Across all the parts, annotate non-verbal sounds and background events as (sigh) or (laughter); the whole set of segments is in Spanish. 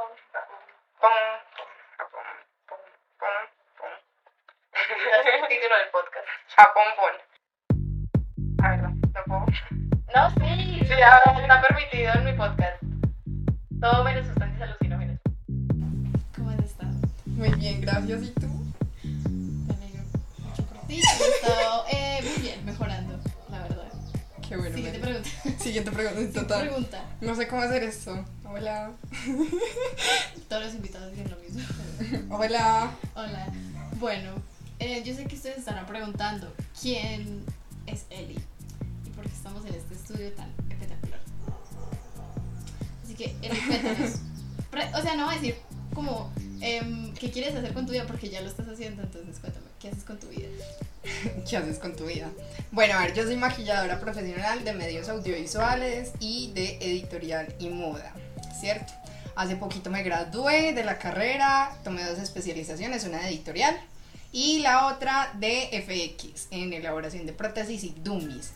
Japón, Japón. Pum, Japón, pum, pum, pum. Ese es el título del podcast. Japón, pum. A ver, no, no puedo. No, sí, Sí, ahora está permitido en mi podcast. Todo menos sustancias alucinógenas. ¿Cómo has estado? Muy bien, gracias. ¿Y tú? Me alegro mucho por ti. He estado eh, muy bien, mejorando, la verdad. Qué bueno. Siguiente (laughs) pregunta. Siguiente pregunta, total. pregunta. No sé cómo hacer esto. Hola. (laughs) Todos los invitados dicen lo mismo. (laughs) Hola. Hola. Bueno, eh, yo sé que ustedes estarán preguntando quién es Eli y por qué estamos en este estudio tan espectacular. Así que, Eli, (laughs) cuéntanos. O sea, no voy a decir como em, qué quieres hacer con tu vida porque ya lo estás haciendo, entonces cuéntame, ¿qué haces con tu vida? ¿Qué haces con tu vida? Bueno, a ver, yo soy maquilladora profesional de medios audiovisuales y de editorial y moda, ¿cierto? Hace poquito me gradué de la carrera, tomé dos especializaciones, una de editorial y la otra de FX, en elaboración de prótesis y dummies.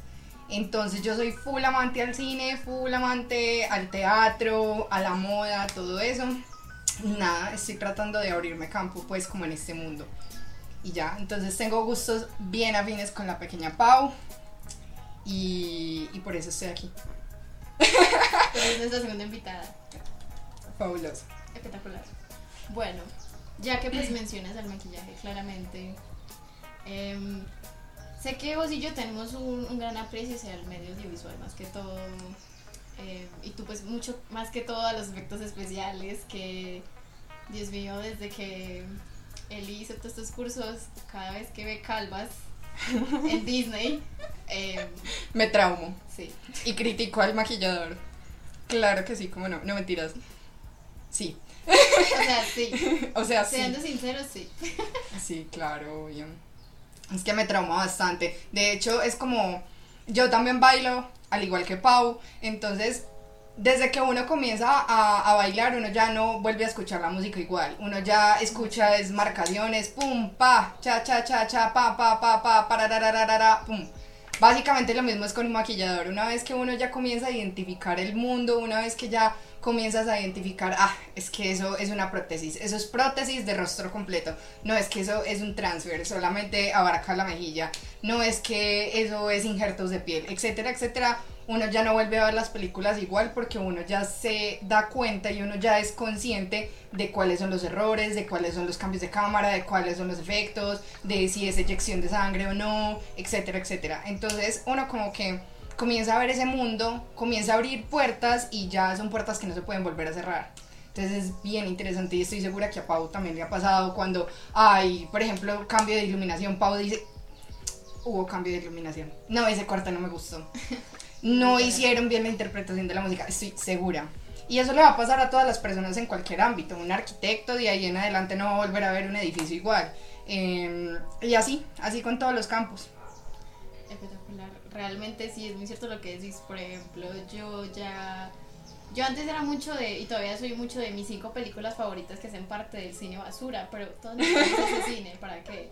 Entonces yo soy full amante al cine, full amante al teatro, a la moda, todo eso. Nada, estoy tratando de abrirme campo pues como en este mundo y ya. Entonces tengo gustos bien afines con la pequeña Pau y, y por eso estoy aquí. Pero es nuestra segunda invitada. Fabuloso. Espectacular. Bueno, ya que pues (clears throat) mencionas el maquillaje, claramente. em, sé que vos y yo tenemos un, un gran aprecio hacia el medio audiovisual, más que todo. em, y tú, pues, mucho más que todo a los efectos especiales. Que, Dios mío, desde que Eli hizo todos estos cursos, cada vez que ve calvas (laughs) en Disney, em, Me traumo sí. y critico al maquillador. Claro que sí, como no, no mentiras. Sí, O sea, sí. (laughs) o sea, sí. Siendo sinceros, sí. (laughs) Sí, claro, obvio. Es que me trauma bastante. De hecho, es como. Yo también bailo, al igual que Pau. Entonces, desde que uno comienza a, a bailar, uno ya no vuelve a escuchar la música igual. Uno ya escucha es marcaciones, pum, pa, cha, cha, cha, cha, pa, pa, pa, pa, pararararara, pum. Básicamente lo mismo es con un maquillador. Una vez que uno ya comienza a identificar el mundo, una vez que ya comienzas a identificar, ah, es que eso es una prótesis, eso es prótesis de rostro completo, no es que eso es un transfer, solamente abarca la mejilla, no es que eso es injertos de piel, etcétera, etcétera, uno ya no vuelve a ver las películas igual porque uno ya se da cuenta y uno ya es consciente de cuáles son los errores, de cuáles son los cambios de cámara, de cuáles son los efectos, de si es eyección de sangre o no, etcétera, etcétera. Entonces uno como que comienza a ver ese mundo, comienza a abrir puertas y ya son puertas que no se pueden volver a cerrar. Entonces es bien interesante y estoy segura que a Pau también le ha pasado cuando hay, por ejemplo, cambio de iluminación. Pau dice, hubo cambio de iluminación. No, ese corte no me gustó. No (laughs) hicieron bien la interpretación de la música, estoy segura. Y eso le va a pasar a todas las personas en cualquier ámbito. Un arquitecto de ahí en adelante no va a volver a ver un edificio igual. Eh, y así, así con todos los campos. Espectacular. Realmente sí, es muy cierto lo que decís. Por ejemplo, yo ya... Yo antes era mucho de, y todavía soy mucho de mis cinco películas favoritas que hacen parte del cine basura, pero todo no es ese cine, ¿para qué?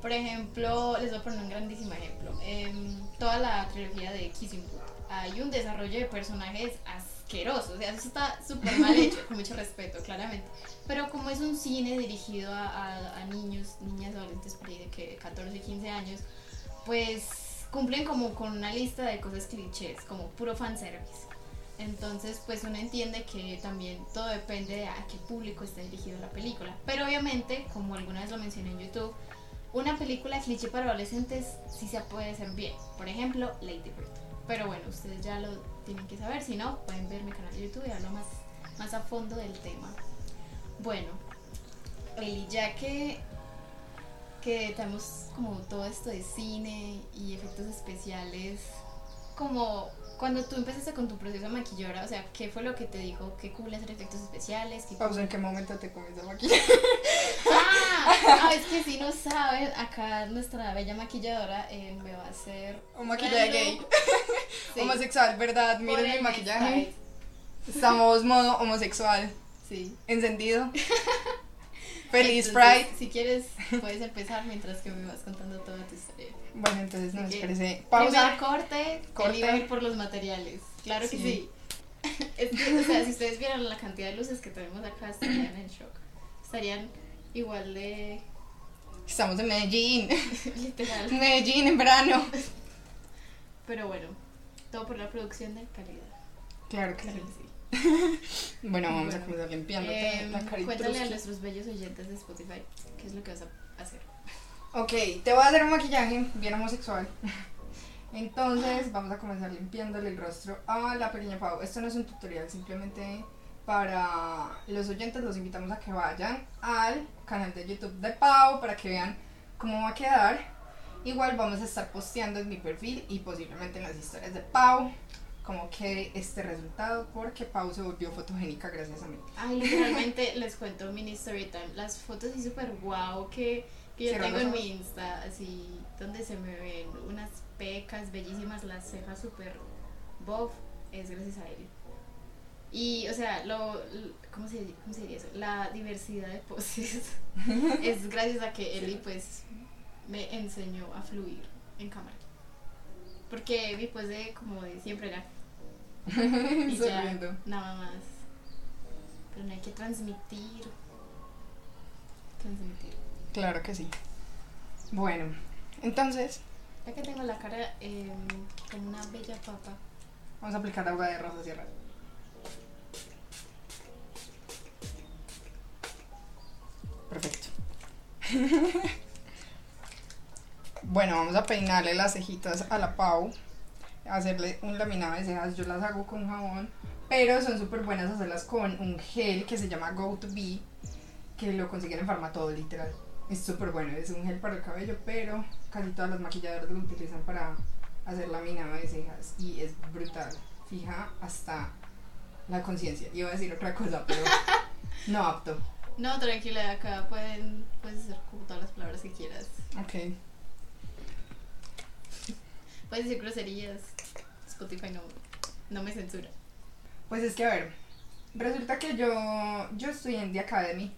Por ejemplo, les voy a poner un grandísimo ejemplo. Em, toda la trilogía de Kissing Booth. Hay un desarrollo de personajes asqueroso, o sea, eso está súper mal hecho, con mucho respeto, claramente. Pero como es un cine dirigido a, a- a niños, niñas, adolescentes, por ahí de que 14, 15 años, pues cumplen como con una lista de cosas clichés, como puro fanservice. Entonces, pues uno entiende que también todo depende de a qué público está dirigido la película. Pero obviamente, como alguna vez lo mencioné en YouTube, una película cliché para adolescentes sí se puede hacer bien. Por ejemplo, Lady Bird. Pero bueno, ustedes ya lo tienen que saber. Si no, pueden ver mi canal de YouTube y hablo más, más a fondo del tema. Bueno, Eli, ya que, que tenemos como todo esto de cine y efectos especiales, como cuando tú empezaste con tu proceso de maquilladora, o sea, ¿qué fue lo que te dijo? ¿Qué cool hacer efectos especiales? ¿Qué cool- ¿en qué momento te comienza a maquillar? Ah, (laughs) es que si no saben, acá nuestra bella maquilladora eh, me va a hacer Un maquillaje gay. Sí, (laughs) Homosexual, ¿verdad? Miren mi maquillaje. Estamos modo homosexual. Sí. Encendido. (laughs) Feliz Pride. Si quieres, puedes empezar mientras que me vas contando toda tu historia. Bueno, entonces no, Así que, espérese. Primer Pausa. corte, Corte. Va a ir por los materiales. Claro que Sí. sí. (laughs) Es que, o sea, si ustedes vieran la cantidad de luces que tenemos acá, estarían en shock. Estarían igual de. Estamos en Medellín. (laughs) literal. Medellín en verano. Pero bueno, todo por la producción de calidad. Claro que Claro sí. que sí. (laughs) Bueno, vamos a comenzar limpiando Em, la carita. cuéntale a nuestros bellos oyentes de Spotify qué es lo que vas a hacer. Ok, te voy a hacer un maquillaje bien homosexual. Entonces vamos a comenzar limpiándole el rostro a la pequeña Pau. Esto no es un tutorial, simplemente para los oyentes los invitamos a que vayan al canal de YouTube de Pau para que vean cómo va a quedar. Igual vamos a estar posteando en mi perfil y posiblemente en las historias de Pau cómo quede este resultado porque Pau se volvió fotogénica gracias a mí. Ay, literalmente (laughs) les cuento mini story time. Las fotos así súper guau que, que yo tengo en mi Insta, así donde se me ven unas pecas bellísimas, las cejas súper bof, es gracias a él. Y, o sea, lo, l- ¿cómo, se, ¿cómo se diría eso? La diversidad de poses (laughs) es gracias a que Eli, pues, me enseñó a fluir en cámara. Porque mi pose, como de siempre, era (laughs) y ya, nada más. Pero no hay que transmitir. Transmitir. Claro que sí. Bueno, entonces Ya que tengo la cara em, como una bella papa. Vamos a aplicar agua de rosa sierra. Perfecto. (laughs) bueno, vamos a peinarle las cejitas a la Pau. Hacerle un laminado de cejas. Yo las hago con jabón. Pero son súper buenas hacerlas con un gel que se llama Go to Be. Que lo consiguen en Farmatodo, literal. Es súper bueno. Es un gel para el cabello. Pero casi todas las maquilladoras lo utilizan para hacer laminado de cejas y es brutal. Fija hasta la conciencia. Iba a decir otra cosa, pero (laughs) no apto. No, tranquila, acá pueden, puedes hacer como todas las palabras que quieras. Ok. Puedes decir groserías. Spotify no, no me censura. Pues es que a ver, resulta que yo, yo estoy en The Academy.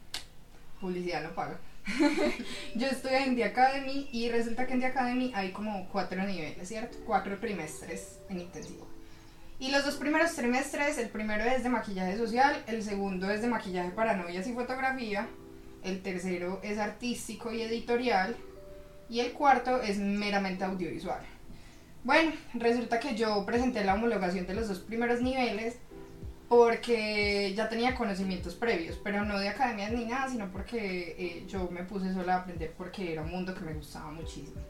Publicidad no paga. (laughs) yo estoy en The Academy y resulta que en The Academy hay como cuatro niveles, ¿cierto? Cuatro trimestres en intensivo. Y los dos primeros trimestres, el primero es de maquillaje social, el segundo es de maquillaje para novias y fotografía, el tercero es artístico y editorial y el cuarto es meramente audiovisual. Bueno, resulta que yo presenté la homologación de los dos primeros niveles porque ya tenía conocimientos previos, pero no de academias ni nada, sino porque eh, yo me puse sola a aprender porque era un mundo que me gustaba muchísimo.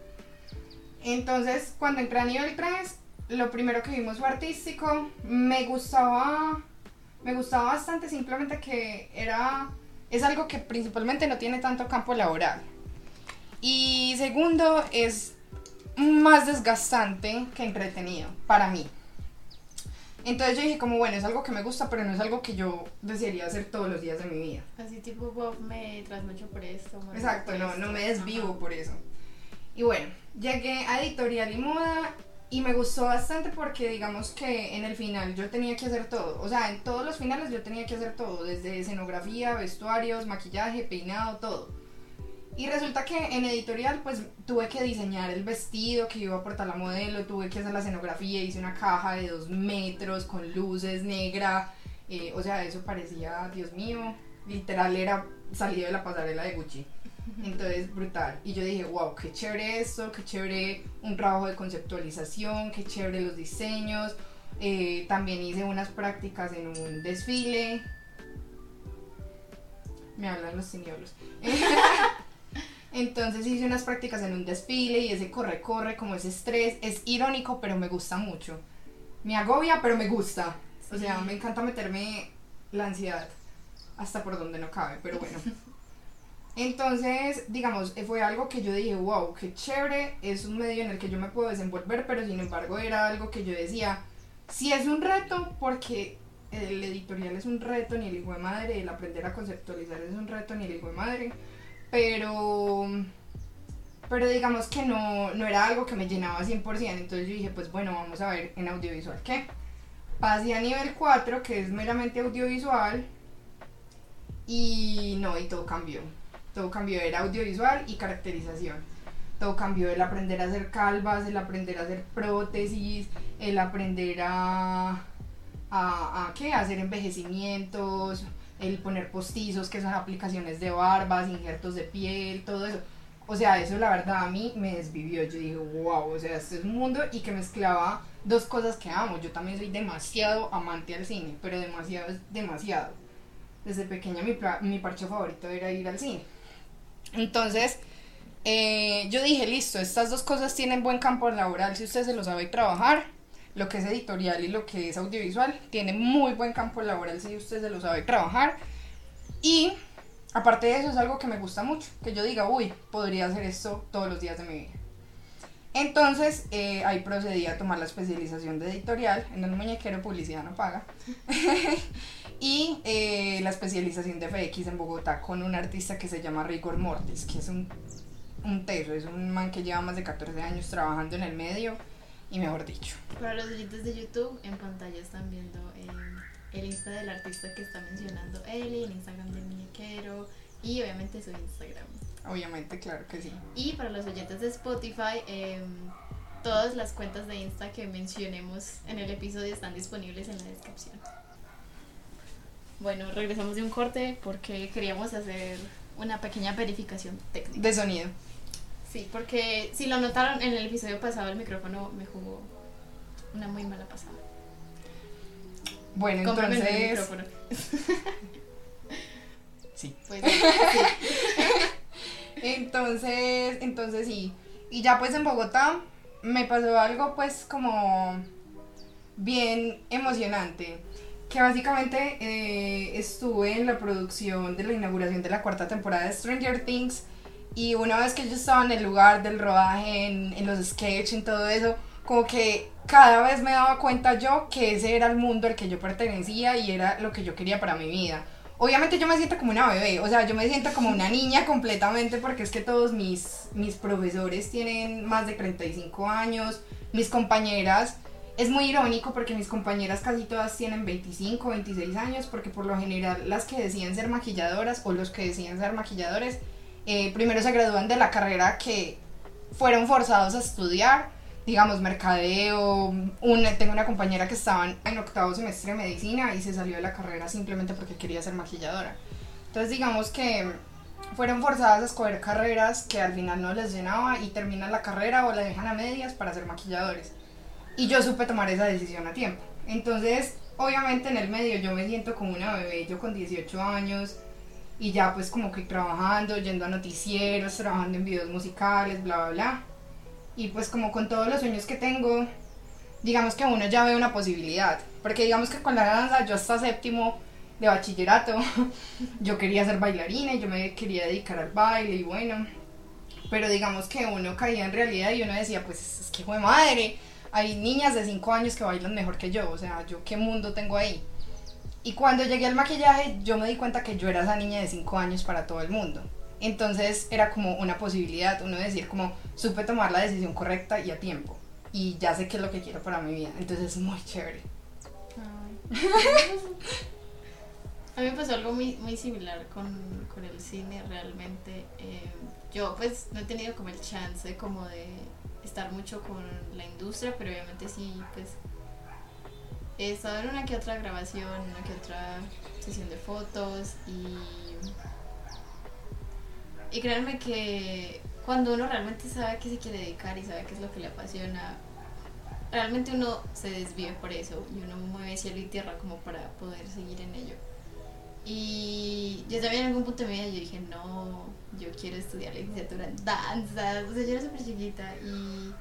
Entonces, cuando entré a nivel 3, lo primero que vimos fue artístico, me gustaba, me gustaba bastante, simplemente que era, es algo que principalmente no tiene tanto campo laboral. Y segundo, es más desgastante que entretenido para mí. Entonces yo dije como, bueno, es algo que me gusta, pero no es algo que yo desearía hacer todos los días de mi vida. Así tipo, Bob, me trasnocho por esto. Exacto, por no, esto. no me desvivo Ajá. por eso. Y bueno, llegué a editorial y moda y me gustó bastante porque digamos que en el final yo tenía que hacer todo. O sea, en todos los finales yo tenía que hacer todo, desde escenografía, vestuarios, maquillaje, peinado, todo. Y resulta que en editorial pues tuve que diseñar el vestido que iba a portar la modelo, tuve que hacer la escenografía, hice una caja de dos metros con luces negra, eh, o sea, eso parecía, Dios mío, literal era salido de la pasarela de Gucci. Entonces, brutal. Y yo dije, wow, qué chévere esto, qué chévere un trabajo de conceptualización, qué chévere los diseños. Eh, también hice unas prácticas en un desfile. Me hablan los tinieblos. (laughs) Entonces hice unas prácticas en un desfile y ese corre-corre, como ese estrés, es irónico, pero me gusta mucho. Me agobia, pero me gusta. O sea, me encanta meterme la ansiedad hasta por donde no cabe, pero bueno. (laughs) Entonces, digamos, eh, fue algo que yo dije, wow, qué chévere, es un medio en el que yo me puedo desenvolver, pero sin embargo era algo que yo decía, si es un reto, porque el editorial es un reto, ni el hijo de madre, el aprender a conceptualizar es un reto, ni el hijo de madre, pero, pero digamos que no, no era algo que me llenaba 100%, entonces yo dije, pues bueno, vamos a ver en audiovisual qué. Pasé a nivel 4, que es meramente audiovisual, y no, y todo cambió. Todo cambió, era audiovisual y caracterización. Todo cambió, el aprender a hacer calvas, el aprender a hacer prótesis, el aprender a, a, ¿qué? A hacer envejecimientos, el poner postizos, que son aplicaciones de barbas, injertos de piel, todo eso. O sea, eso la verdad a mí me desvivió. Yo digo, wow, o sea, este es un mundo y que mezclaba dos cosas que amo. Yo también soy demasiado amante al cine, pero demasiado es demasiado. Desde pequeña mi, mi parche favorito era ir al cine. Entonces, eh, yo dije, listo, estas dos cosas tienen buen campo laboral si usted se lo sabe trabajar. Lo que es editorial y lo que es audiovisual tiene muy buen campo laboral si usted se lo sabe trabajar. Y aparte de eso es algo que me gusta mucho, que yo diga, uy, podría hacer esto todos los días de mi vida. Entonces, eh, ahí procedí a tomar la especialización de editorial en el muñequero publicidad no paga. (laughs) y eh, la especialización de FX en Bogotá con un artista que se llama Rigor Mortis, que es un, un es un man que lleva más de 14 años trabajando en el medio y mejor dicho. Para los oyentes de YouTube, en pantalla están viendo eh, el Insta del artista que está mencionando Eli, el Instagram del muñequero y obviamente su Instagram. Obviamente, claro que sí. Y para los oyentes de Spotify, eh, todas las cuentas de Insta que mencionemos en el episodio están disponibles en la descripción. Bueno, regresamos de un corte porque queríamos hacer una pequeña verificación técnica. De sonido. Sí, porque si lo notaron en el episodio pasado, el micrófono me jugó una muy mala pasada. Bueno, Cómprame el entonces... micrófono. (laughs) Sí. Pues, (laughs) sí. Entonces, entonces sí. Y ya pues en Bogotá me pasó algo pues como bien emocionante. Que básicamente eh, estuve en la producción de la inauguración de la cuarta temporada de Stranger Things. Y una vez que yo estaba en el lugar del rodaje, en, los sketches, en todo eso, como que cada vez me daba cuenta yo que ese era el mundo al que yo pertenecía y era lo que yo quería para mi vida. Obviamente yo me siento como una bebé, o sea, yo me siento como una niña completamente porque es que todos mis, mis profesores tienen más de 35 años, mis compañeras, es muy irónico porque mis compañeras casi todas tienen 25, 26 años porque por lo general las que deciden ser maquilladoras o los que deciden ser maquilladores eh, primero se gradúan de la carrera que fueron forzados a estudiar, digamos mercadeo, una, tengo una compañera que estaba en octavo semestre de medicina y se salió de la carrera simplemente porque quería ser maquilladora. Entonces digamos que fueron forzadas a escoger carreras que al final no les llenaba y terminan la carrera o la dejan a medias para ser maquilladores. Y yo supe tomar esa decisión a tiempo. Entonces, obviamente en el medio yo me siento como una bebé, yo con 18 años y ya pues como que trabajando, yendo a noticieros, trabajando en videos musicales, bla, bla, bla. Y pues como con todos los sueños que tengo, digamos que uno ya ve una posibilidad. Porque digamos que con la danza, yo hasta séptimo de bachillerato, (laughs) yo quería ser bailarina y yo me quería dedicar al baile y bueno. Pero digamos que uno caía en realidad y uno decía, pues es que fue madre, hay niñas de 5 años que bailan mejor que yo, o sea, yo qué mundo tengo ahí. Y cuando llegué al maquillaje, yo me di cuenta que yo era esa niña de 5 años para todo el mundo. Entonces era como una posibilidad, uno decir como supe tomar la decisión correcta y a tiempo. Y ya sé qué es lo que quiero para mi vida. Entonces es muy chévere. (laughs) A mí me pasó algo muy, muy similar con, con el cine realmente. Eh, yo pues no he tenido como el chance como de estar mucho con la industria, pero obviamente sí pues he en una que otra grabación, una que otra sesión de fotos y y créanme que cuando uno realmente sabe a qué se quiere dedicar y sabe qué es lo que le apasiona, realmente uno se desvive por eso y uno mueve cielo y tierra como para poder seguir en ello. Y yo también en algún punto de mi vida yo dije, no, yo quiero estudiar licenciatura en danza, o sea, yo era súper chiquita y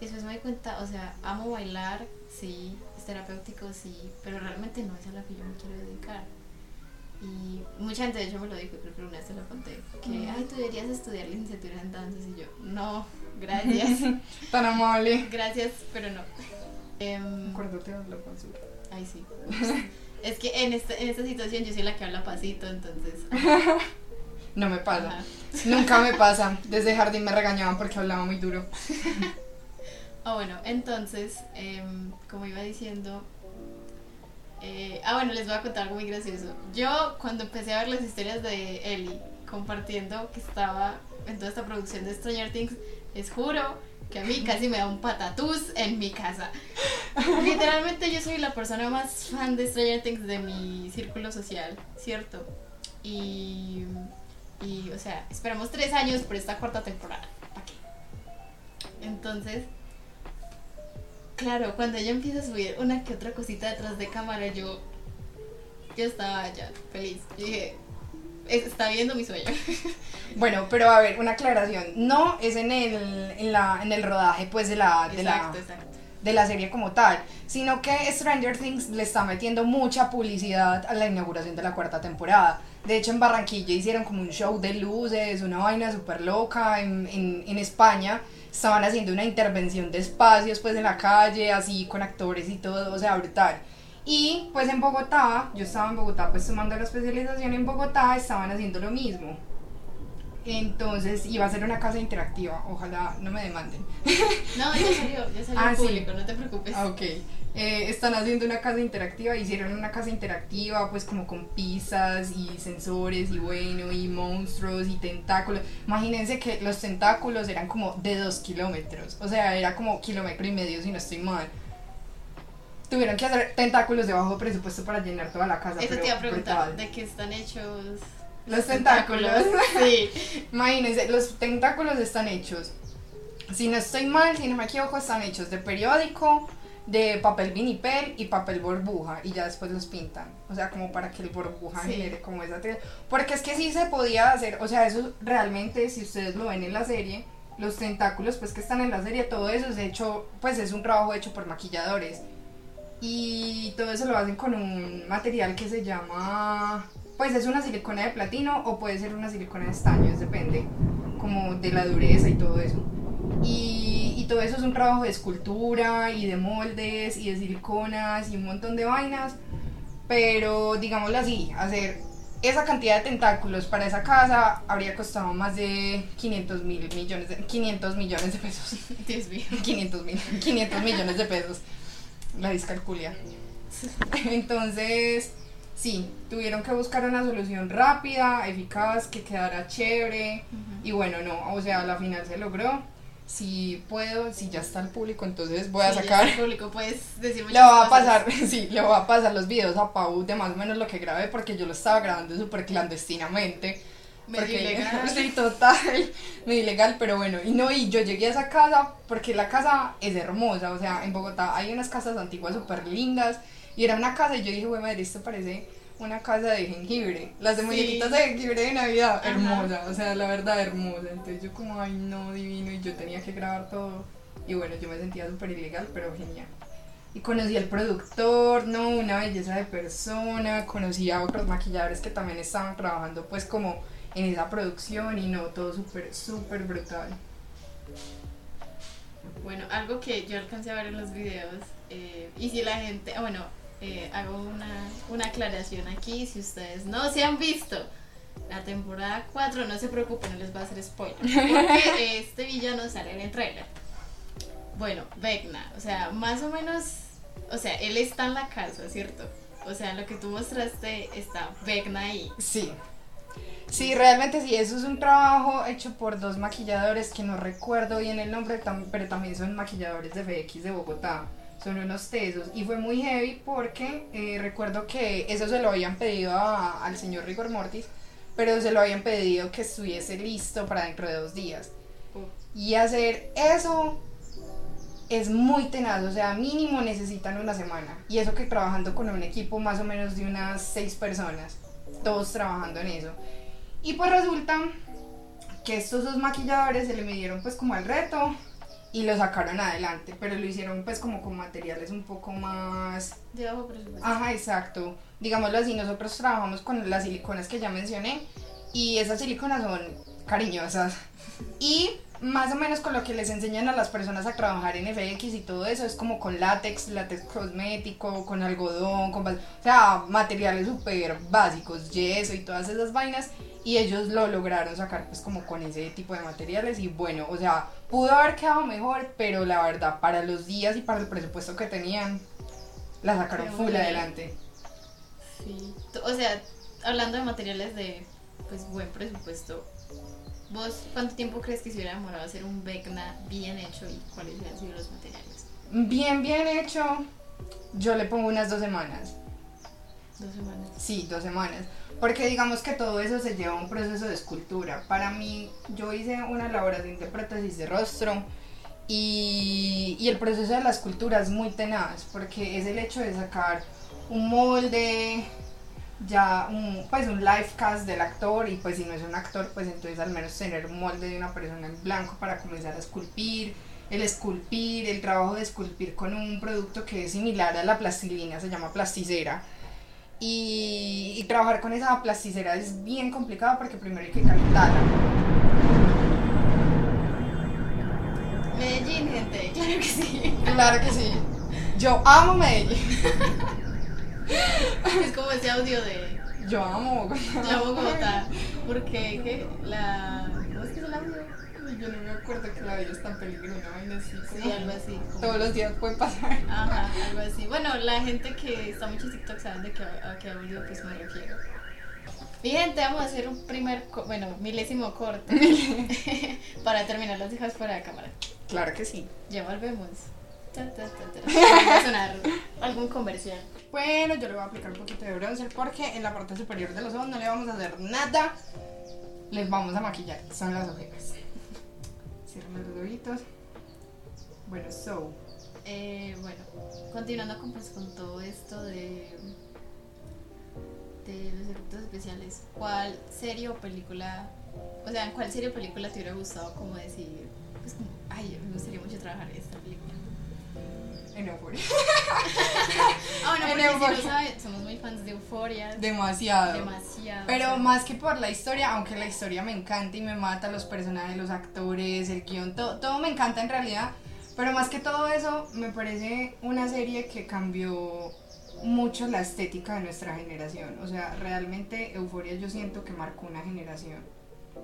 después me di cuenta, o sea, amo bailar, sí, es terapéutico, sí, pero realmente no es a lo que yo me quiero dedicar. Y mucha gente de hecho me lo dijo, creo que una vez te lo conté, que, ay, tú deberías estudiar licenciatura en danzas y yo, no, gracias, (laughs) Tan amable. gracias, pero no. Em, Acuérdate de la basura. Ay, sí. es que en esta, en esta situación yo soy la que habla pasito, entonces. (laughs) No me pasa. ajá. Nunca me pasa. Desde jardín me regañaban porque hablaba muy duro. (laughs) Ah, bueno, entonces, em, como iba diciendo. eh, ah, bueno, les voy a contar algo muy gracioso. Yo, cuando empecé a ver las historias de Ellie compartiendo que estaba en toda esta producción de Stranger Things, les juro que a mí casi me da un patatús en mi casa. literalmente yo soy la persona más fan de Stranger Things de mi círculo social, ¿cierto? Y, y o sea, esperamos tres años por esta cuarta temporada. ¿Para qué? Entonces, claro, cuando ella empieza a subir una que otra cosita detrás de cámara, yo, yo estaba ya feliz. Yo dije, "Es- está viendo mi sueño. (laughs) Bueno, pero a ver, una aclaración. No es en el, en la, en el rodaje, pues, de la, de la, exacto. de la serie como tal, sino que Stranger Things le está metiendo mucha publicidad a la inauguración de la cuarta temporada. De hecho, en Barranquilla hicieron como un show de luces, una vaina súper loca. En, en, en España estaban haciendo una intervención de espacios, pues, en la calle, así, con actores y todo, o sea, brutal. Y, pues, en Bogotá, yo estaba en Bogotá, pues, tomando la especialización en Bogotá, estaban haciendo lo mismo. Entonces, iba a ser una casa interactiva, ojalá no me demanden. No, ya salió, ya salió (laughs) Ah, al sí. público, no te preocupes. Ah, ok. Eh, están haciendo una casa interactiva, hicieron una casa interactiva pues como con pizzas y sensores y bueno, y monstruos y tentáculos. Imagínense que los tentáculos eran como de dos kilómetros, o sea, era como kilómetro y medio si no estoy mal. Tuvieron que hacer tentáculos de bajo presupuesto para llenar toda la casa. Eso te iba a preguntar. ¿de qué están hechos Los tentáculos. (laughs) Sí. Imagínense, los tentáculos están hechos. Si no estoy mal, si no me equivoco, están hechos de periódico, de papel vinipel y papel burbuja. Y ya después los pintan. O sea, como para que el burbuja Sí. genere como esa. Porque es que sí se podía hacer. O sea, eso realmente, si ustedes lo ven en la serie, los tentáculos, pues que están en la serie, todo eso es hecho, pues es un trabajo hecho por maquilladores. Y todo eso lo hacen con un material que se llama. Pues es una silicona de platino o puede ser una silicona de estaño, depende. Como de la dureza y todo eso. Y, y todo eso es un trabajo de escultura y de moldes y de siliconas y un montón de vainas. Pero digámoslo así, hacer esa cantidad de tentáculos para esa casa habría costado más de 500 mil millones de, 500 millones de pesos. Dios mío. 500 mil, (laughs) 500 millones de pesos. La discalculia. Entonces, sí, tuvieron que buscar una solución rápida, eficaz, que quedara chévere. Y bueno, no, o sea, la final se logró. Si puedo, si ya está el público, entonces voy a Sí, sacar. el público, puedes decir (laughs) Le voy a pasar, (laughs) sí, le voy a pasar los videos a Pau de más o menos lo que grabé porque yo lo estaba grabando súper clandestinamente. Medio porque- ilegal. (laughs) Sí, total, medio ilegal, pero bueno, y no, y yo llegué a esa casa porque la casa es hermosa, o sea, en Bogotá hay unas casas antiguas súper lindas, y era una casa, y yo dije, güey, madre, esto parece una casa de jengibre, las de Sí. muñequitas de jengibre de Navidad, Ajá. hermosa, o sea, la verdad, hermosa, entonces yo como, ay, no, divino, y yo tenía que grabar todo, y bueno, yo me sentía súper ilegal, pero genial. Y conocí al productor, no, una belleza de persona, conocí a otros maquilladores que también estaban trabajando pues como en esa producción y no, todo súper, súper brutal. Bueno, algo que yo alcancé a ver en los videos, eh, y si la gente, bueno, eh, hago una, una aclaración aquí, si ustedes no se han visto la temporada 4, no se preocupen, no les va a hacer spoiler, porque (laughs) este villano sale en el trailer. Bueno, Vecna, o sea, más o menos, o sea, él está en la casa, ¿cierto? O sea, lo que tú mostraste está Vecna ahí. Sí. Sí, realmente sí, eso es un trabajo hecho por dos maquilladores que no recuerdo bien el nombre, pero también son maquilladores de FX de Bogotá. Son unos tesos. Y fue muy heavy porque eh, recuerdo que eso se lo habían pedido a- al señor Rigor Mortis, pero se lo habían pedido que estuviese listo para dentro de dos días. Y hacer eso es muy tenaz, o sea, mínimo necesitan una semana. Y eso que trabajando con un equipo más o menos de unas seis personas, todos trabajando en eso. Y pues resulta que estos dos maquilladores se le midieron pues como al reto y lo sacaron adelante, pero lo hicieron pues como con materiales un poco más De bajo presupuesto. Ajá, exacto. Digámoslo así, nosotros trabajamos con las siliconas que ya mencioné y esas siliconas son cariñosas. Y más o menos con lo que les enseñan a las personas a trabajar en FX y todo eso es como con látex, látex cosmético, con algodón, con o sea, materiales súper básicos, yeso y todas esas vainas y ellos lo lograron sacar pues como con ese tipo de materiales y bueno, o sea, pudo haber quedado mejor, pero la verdad para los días y para el presupuesto que tenían la sacaron full adelante. Sí. O sea, hablando de materiales de pues buen presupuesto, ¿vos cuánto tiempo crees que se hubiera demorado hacer un Vecna bien hecho y cuáles hubieran sido los materiales? bien, bien hecho, yo le pongo unas dos semanas. Dos semanas. Sí, dos semanas. Porque digamos que todo eso se lleva a un proceso de escultura. Para mí, yo hice una elaboración de prótesis de rostro y, y el proceso de la escultura es muy tenaz porque es el hecho de sacar un molde, ya un, pues un live cast del actor y pues si no es un actor pues entonces al menos tener un molde de una persona en blanco para comenzar a esculpir el esculpir, el trabajo de esculpir con un producto que es similar a la plastilina, se llama plasticera y, y trabajar con esa plasticera es bien complicado porque primero hay que calentarla Medellín, gente, (laughs) claro que sí. claro que sí yo amo Medellín (laughs) Es como ese audio de yo amo Bogotá Yo amo Bogotá. Porque, ¿qué? La. ¿Cómo es que es el audio? Yo no me acuerdo que la vida está en peligro una vaina así Sí, algo así. como- todos los días puede pasar Ajá, algo así. Bueno, la gente que está mucho en TikTok saben de qué, a qué audio pues me refiero. Mi gente, vamos a hacer un primer, co- bueno, milésimo corte (laughs) para terminar las hijas fuera de cámara. claro que sí Ya volvemos. Ta, ta, ta, ta. Va a sonar algún comercial. Bueno, yo le voy a aplicar un poquito de bronzer porque en la parte superior de los ojos no le vamos a hacer nada. Les vamos a maquillar. Son las ojeras. Cierren los ojitos. Bueno, so. Eh, bueno, continuando con, pues, con todo esto de, de los efectos especiales, ¿cuál serie o película, o sea, en cuál serie o película te hubiera gustado como decir, pues como, ay, me gustaría mucho trabajar esta? En Euphoria. (laughs) Ah, En si Euphoria. no somos muy fans de Euphoria, Demasiado. demasiado. Pero o sea, más que por la historia, aunque la historia me encanta y me mata, los personajes, los actores, el guion, todo, todo me encanta en realidad. Pero más que todo eso, me parece una serie que cambió mucho la estética de nuestra generación. O sea, realmente Euforia yo siento que marcó una generación.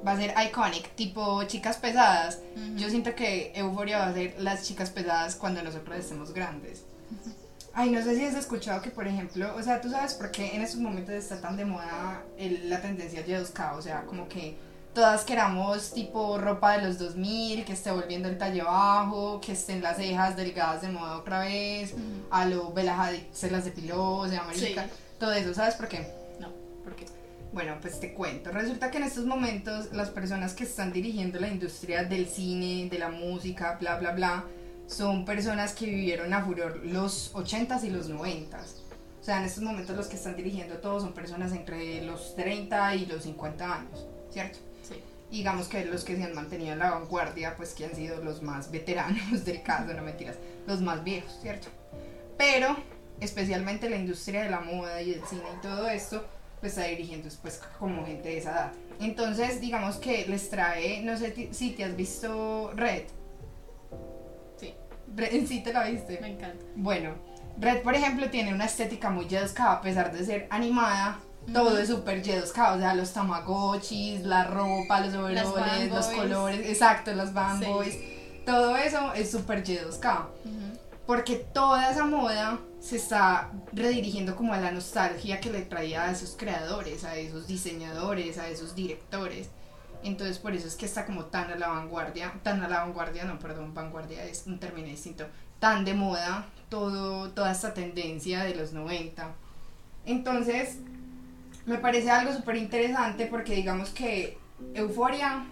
Va a ser iconic, tipo chicas pesadas. Yo siento que Euforia va a ser las chicas pesadas cuando nosotros estemos grandes. (laughs) Ay, no sé si has escuchado que, por ejemplo, o sea, tú sabes por qué en estos momentos está tan de moda el- la tendencia Y2K, o sea, como que todas queramos tipo ropa de los 2000, que esté volviendo el talle bajo, que estén las cejas delgadas de moda otra vez, a lo Bella Hadid se las depiló, o sea, marica, Sí. todo eso, ¿sabes por qué? Bueno, pues te cuento. Resulta que en estos momentos las personas que están dirigiendo la industria del cine, de la música, bla, bla, bla, son personas que vivieron a furor los 80s y los 90s. O sea, en estos momentos los que están dirigiendo todo son personas entre los 30 y los 50 años, ¿cierto? Sí. digamos que los que se han mantenido en la vanguardia, pues que han sido los más veteranos (laughs) del caso, no mentiras, los más viejos, ¿cierto? Pero especialmente la industria de la moda y el cine y todo esto, pues está dirigiendo pues como gente de esa edad. Entonces, digamos que les trae, no sé si te has visto Red. Sí, Red (laughs) sí te la viste. me encanta. Bueno, Red, por ejemplo, tiene una estética muy Yedoska, a pesar de ser animada. Todo es súper Yedoska, o sea, los tamagotchis, la ropa, los overoles, los colores, exacto, los Van Sí. Boys. Todo eso es súper Yedoska, Ujú. Porque toda esa moda se está redirigiendo como a la nostalgia que le traía a esos creadores, a esos diseñadores, a esos directores. Entonces por eso es que está como tan a la vanguardia, tan a la vanguardia, no, perdón, vanguardia es un término distinto, tan de moda todo, toda esta tendencia de los 90. Entonces, me parece algo súper interesante porque digamos que Euforia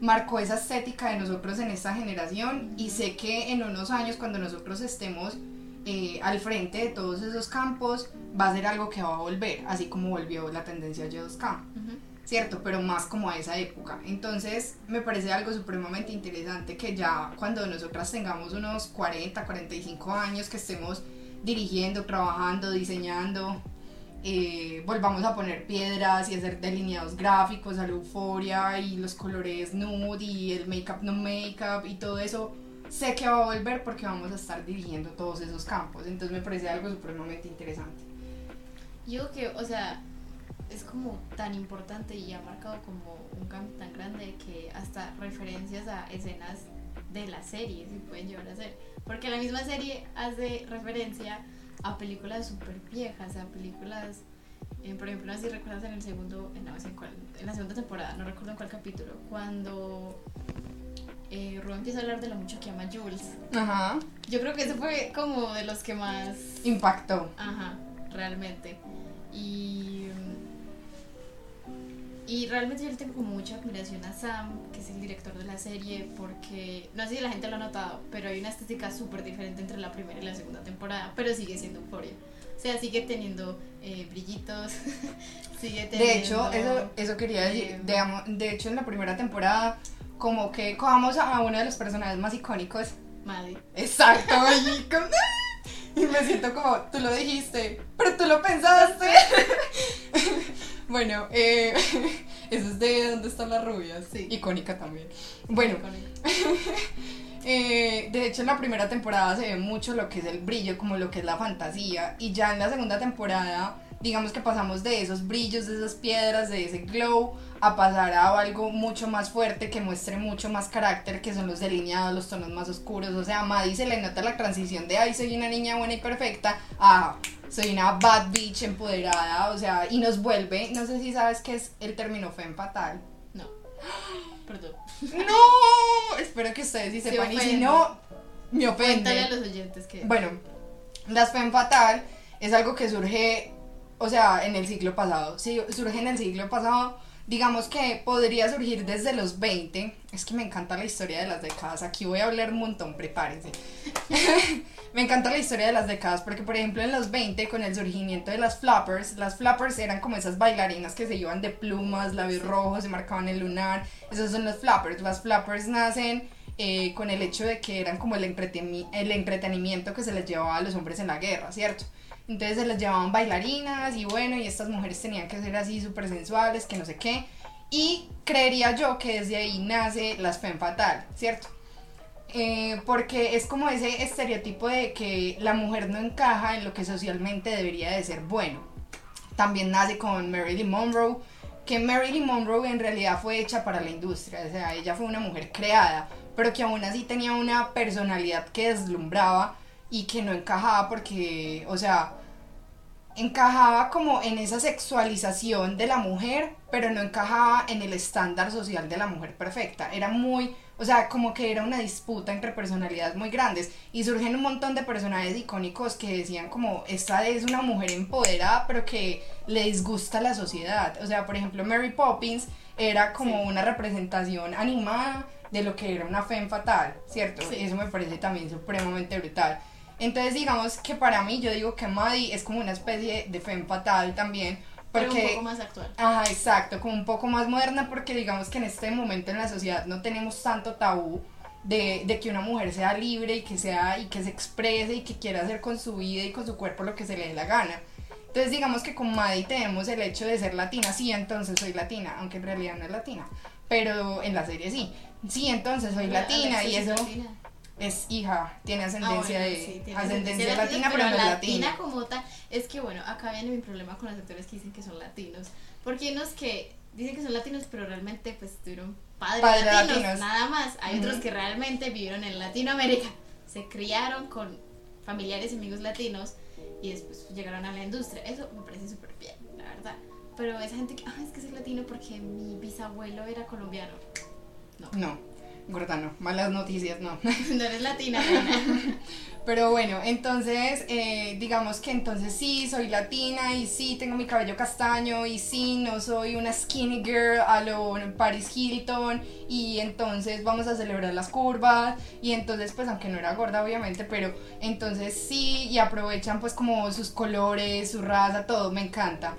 marcó esa estética de nosotros en esta generación y sé que en unos años cuando nosotros estemos eh, al frente de todos esos campos va a ser algo que va a volver, así como volvió la tendencia Y2K. Ujú. ¿cierto? Pero más como a esa época. Entonces, me parece algo supremamente interesante que ya cuando nosotras tengamos unos 40, 45 años, que estemos dirigiendo, trabajando, diseñando, eh, volvamos a poner piedras y hacer delineados gráficos a la euforia y los colores nude y el make-up no make-up y todo eso. Sé que va a volver porque vamos a estar dirigiendo todos esos campos. Entonces me parece algo supremamente interesante. Yo que, o sea, es como tan importante y ha marcado como un cambio tan grande que hasta referencias a escenas de la serie se pueden llevar a hacer. Porque la misma serie hace referencia a películas súper viejas, a películas, eh, por ejemplo, no sé si recuerdas en el segundo, en, no sé en, cuál- en la segunda temporada, no recuerdo en cuál capítulo, cuando eh, empieza a hablar de lo mucho que ama Jules. Ajá. Yo creo que ese fue como de los que más... Impactó. Ajá, realmente. Y... Y realmente yo le tengo como mucha admiración a Sam, que es el director de la serie, porque no sé si la gente lo ha notado, pero hay una estética súper diferente entre la primera y la segunda temporada, pero sigue siendo euforia. O sea, sigue teniendo eh, brillitos, (laughs) sigue teniendo... De hecho, eso, eso quería decir. eh, De, amo- de hecho, en la primera temporada, como que cojamos a uno de los personajes más icónicos. Maddie. Exacto, y, como- (laughs) y me siento como, tú lo dijiste, pero tú lo pensaste. (laughs) bueno, eh, (laughs) eso es de ¿Dónde están las rubias? Sí. Icónica también. Bueno. (laughs) Eh, de hecho, en la primera temporada se ve mucho lo que es el brillo, como lo que es la fantasía. Y ya en la segunda temporada, digamos que pasamos de esos brillos, de esas piedras, de ese glow, a pasar a algo mucho más fuerte que muestre mucho más carácter, que son los delineados, los tonos más oscuros. O sea, a Maddie se le nota la transición de, ay, soy una niña buena y perfecta, a soy una bad bitch empoderada. O sea, y nos vuelve, no sé si sabes qué es el término fatal. No. (gasps) Perdón. No, espero que ustedes sí Se sepan y si no, me ofende. Cuéntale a los oyentes que... Bueno, las fatal es algo que surge, o sea, en el siglo pasado. Sí, surge en el siglo pasado. Digamos que podría surgir desde los 20. Es que me encanta la historia de las décadas. Aquí voy a hablar un montón, prepárense. (laughs) me encanta la historia de las décadas porque, por ejemplo, en los 20, con el surgimiento de las flappers, las flappers eran como esas bailarinas que se iban de plumas, labios rojos, se marcaban el lunar. Esos son los flappers. Las flappers nacen eh, con el hecho de que eran como el, el entretenimiento que se les llevaba a los hombres en la guerra, ¿cierto? Entonces se les llevaban bailarinas y bueno, y estas mujeres tenían que ser así súper sensuales, que no sé qué. Y creería yo que desde ahí nace las femme fatal, ¿cierto? Eh, porque es como ese estereotipo de que la mujer no encaja en lo que socialmente debería de ser bueno. También nace con Marilyn Monroe, que Marilyn Monroe en realidad fue hecha para la industria, o sea, ella fue una mujer creada, pero que aún así tenía una personalidad que deslumbraba y que no encajaba porque, o sea, encajaba como en esa sexualización de la mujer, pero no encajaba en el estándar social de la mujer perfecta. Era muy, o sea, como que era una disputa entre personalidades muy grandes y surgen un montón de personajes icónicos que decían como, esta es una mujer empoderada, pero que le disgusta a la sociedad. O sea, por ejemplo, Mary Poppins era como Sí. una representación animada de lo que era una femme fatal, ¿cierto? Sí. Eso me parece también supremamente brutal. Entonces digamos que para mí yo digo que Maddie es como una especie de femme fatal también, Pero porque... un poco más actual. Ajá, exacto, como un poco más moderna porque digamos que en este momento en la sociedad no tenemos tanto tabú de, de que una mujer sea libre y que sea y que se exprese y que quiera hacer con su vida y con su cuerpo lo que se le dé la gana. Entonces digamos que con Maddie tenemos el hecho de ser latina, sí, entonces soy latina, aunque en realidad no es latina, pero en la serie sí. Sí, entonces soy latina y eso es latina. Es hija, tiene Ah, ascendencia bueno, de sí, tiene ascendencia latina, pero no es latina. como tal. Es que bueno, acá viene mi problema con los actores que dicen que son latinos. Porque hay unos que dicen que son latinos, pero realmente pues tuvieron padres, Padres latinos, latinos. nada más. Hay otros que realmente vivieron en Latinoamérica, se criaron con familiares y amigos latinos y después llegaron a la industria. Eso me parece súper bien, la verdad. Pero esa gente que, ah, es que soy latino porque mi bisabuelo era colombiano. No, gorda no, malas noticias no. (laughs) no eres latina. (laughs) Pero bueno, entonces, eh, digamos que entonces sí, soy latina y sí, tengo mi cabello castaño y sí, no soy una skinny girl a lo Paris Hilton y entonces vamos a celebrar las curvas y entonces pues aunque no era gorda obviamente, pero entonces sí y aprovechan pues como sus colores, su raza, todo, me encanta.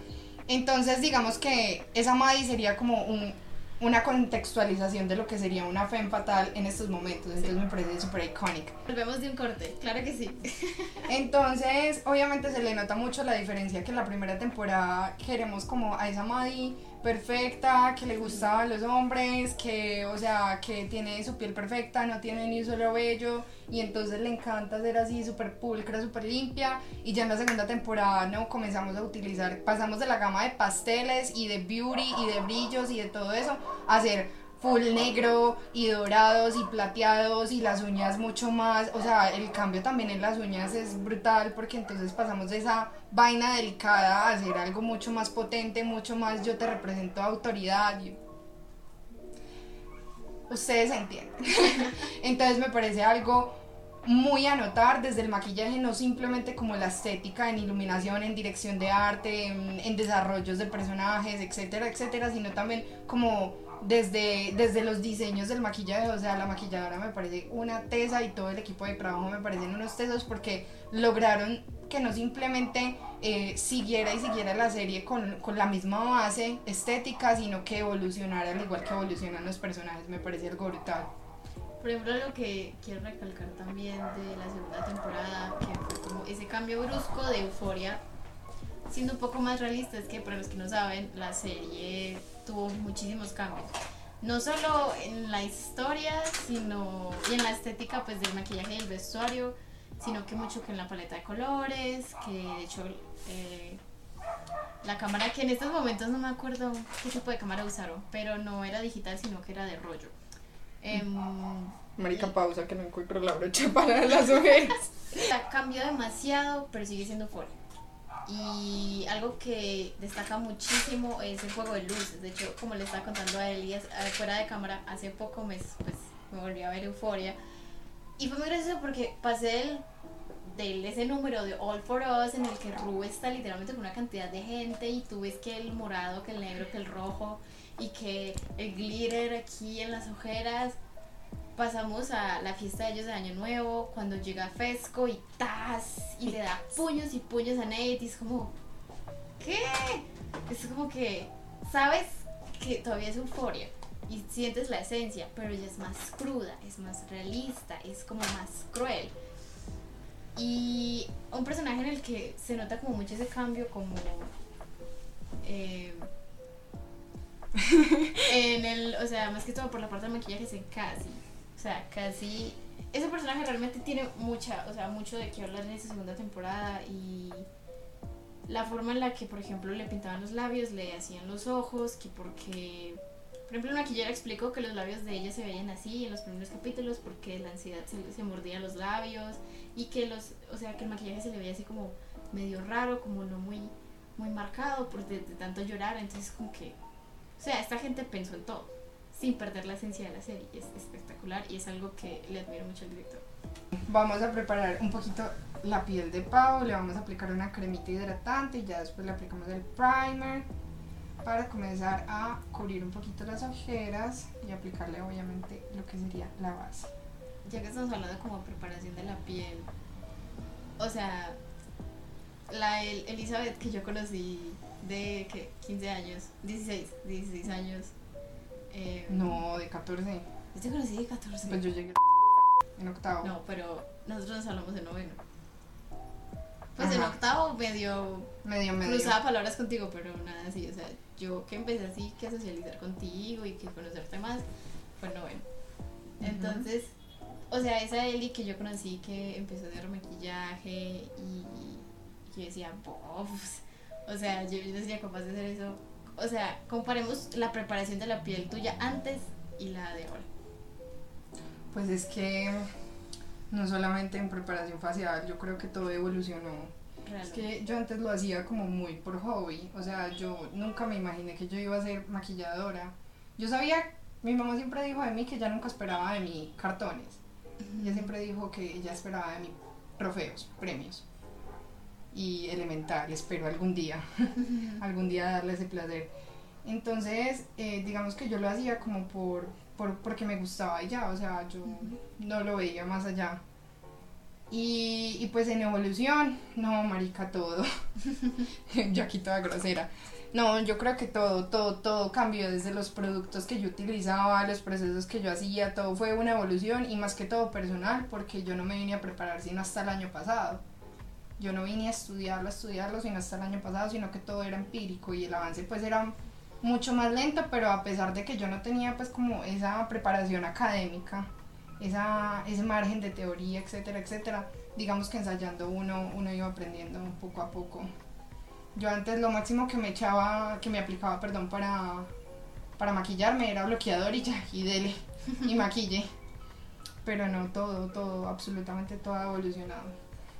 Entonces digamos que esa Maddie sería como un, una contextualización de lo que sería una femme fatal en estos momentos, entonces me parece súper icónica. Volvemos de un corte, claro que sí. (laughs) Entonces, obviamente se le nota mucho la diferencia que en la primera temporada queremos como a esa Maddie perfecta, que le gusta a los hombres, que, o sea, que tiene su piel perfecta, no tiene ni un solo vello, y entonces le encanta ser así súper pulcra, súper limpia, y ya en la segunda temporada, ¿no? Comenzamos a utilizar, pasamos de la gama de pasteles y de beauty y de brillos y de todo eso, a hacer full negro y dorados y plateados y las uñas mucho más, o sea, el cambio también en las uñas es brutal porque entonces pasamos de esa vaina delicada hacer algo mucho más potente, mucho más yo te represento autoridad. y- ustedes entienden. (laughs) Entonces me parece algo muy a notar desde el maquillaje, no simplemente como la estética en iluminación, en dirección de arte, en, desarrollos de personajes, etcétera, etcétera, sino también como desde, desde los diseños del maquillaje, o sea, la maquilladora me parece una tesa y todo el equipo de trabajo me parecen unos tesos porque lograron que no simplemente eh, siguiera y siguiera la serie con, con, la misma base estética, sino que evolucionara al igual que evolucionan los personajes, me parece algo brutal. Por ejemplo, lo que quiero recalcar también de la segunda temporada, que fue como ese cambio brusco de euforia, siendo un poco más realista, es que para los que no saben, la serie tuvo muchísimos cambios. No solo en la historia, sino y en la estética pues del maquillaje y el vestuario, sino que mucho que en la paleta de colores, que de hecho eh, la cámara, que en estos momentos no me acuerdo qué tipo de cámara usaron, pero no era digital, sino que era de rollo. Eh, Marica, pausa que no encuentro la brocha para las ojeras. Cambió demasiado, pero sigue siendo fuerte. Y algo que destaca muchísimo es el juego de luces. De hecho, como le estaba contando a Elías fuera de cámara, hace poco me, pues, me volví a ver Euforia. Y fue muy gracioso porque pasé el, del ese número de All for Us en el que Ru está literalmente con una cantidad de gente y tú ves que el morado, que el negro, que el rojo y que el glitter aquí en las ojeras pasamos a la fiesta de ellos de Año Nuevo, cuando llega Fesco y ¡tas! Y le da (laughs) puños y puños a Nate y es como, ¿qué? Es como que, ¿sabes? Que todavía es euforia y sientes la esencia, pero ella es más cruda, es más realista, es como más cruel. Y un personaje en el que se nota como mucho ese cambio, como... Eh, (laughs) en el, o sea, más que todo por la parte del maquillaje es casi o sea, casi. Ese personaje realmente tiene mucha, o sea, mucho de qué hablar en esta segunda temporada y la forma en la que, por ejemplo, le pintaban los labios, le hacían los ojos, que porque, por ejemplo, una maquillera explicó que los labios de ella se veían así en los primeros capítulos porque la ansiedad se, se mordía los labios y que los, o sea, que el maquillaje se le veía así como medio raro, como no muy, muy marcado por de tanto llorar, entonces como que, o sea, esta gente pensó en todo sin perder la esencia de la serie. Es espectacular y es algo que le admiro mucho al director. Vamos a preparar un poquito la piel de Pau, le vamos a aplicar una cremita hidratante y ya después le aplicamos el primer para comenzar a cubrir un poquito las ojeras y aplicarle obviamente lo que sería la base. Ya que estamos hablando como preparación de la piel, o sea, la Elizabeth que yo conocí de ¿qué? 15 años, 16, 16 años, eh, no, de 14. Yo te conocí de 14. Pues yo llegué en octavo. No, pero nosotros nos hablamos de noveno. Pues en octavo medio, medio, medio. cruzaba palabras contigo, pero nada así. O sea, yo que empecé así que a socializar contigo y que conocerte más, fue noveno. Entonces, o sea, esa Eli que yo conocí que empezó a hacer maquillaje y, yo decía, o sea, yo, sería capaz de hacer eso o sea, comparemos la preparación de la piel tuya antes y la de ahora. Pues es que no solamente en preparación facial, yo creo que todo evolucionó. Es que yo antes lo hacía como muy por hobby, o sea, yo nunca me imaginé que yo iba a ser maquilladora. Yo sabía, mi mamá siempre dijo de mí que ella nunca esperaba de mí cartones. Ella siempre dijo que ella esperaba de mí trofeos, premios y elemental, espero algún día, (laughs) algún día darle ese placer. Entonces, eh, digamos que yo lo hacía como por, por, porque me gustaba y ya, o sea, yo no lo veía más allá. Y, y pues en evolución, no, marica, todo. (laughs) yo aquí toda grosera. No, yo creo que todo, todo, todo cambió desde los productos que yo utilizaba, los procesos que yo hacía, todo fue una evolución y más que todo personal, porque yo no me vine a preparar sino hasta el año pasado yo no vine a estudiarlo, a estudiarlo, sino hasta el año pasado, sino que todo era empírico y el avance pues era mucho más lento, pero a pesar de que yo no tenía pues como esa preparación académica, esa, ese margen de teoría, etcétera, etcétera, digamos que ensayando uno, uno iba aprendiendo poco a poco. Yo antes lo máximo que me echaba, que me aplicaba, perdón, para, para maquillarme era bloqueador y ya, y dele, (laughs) y maquille. Pero no, todo, todo, absolutamente todo ha evolucionado.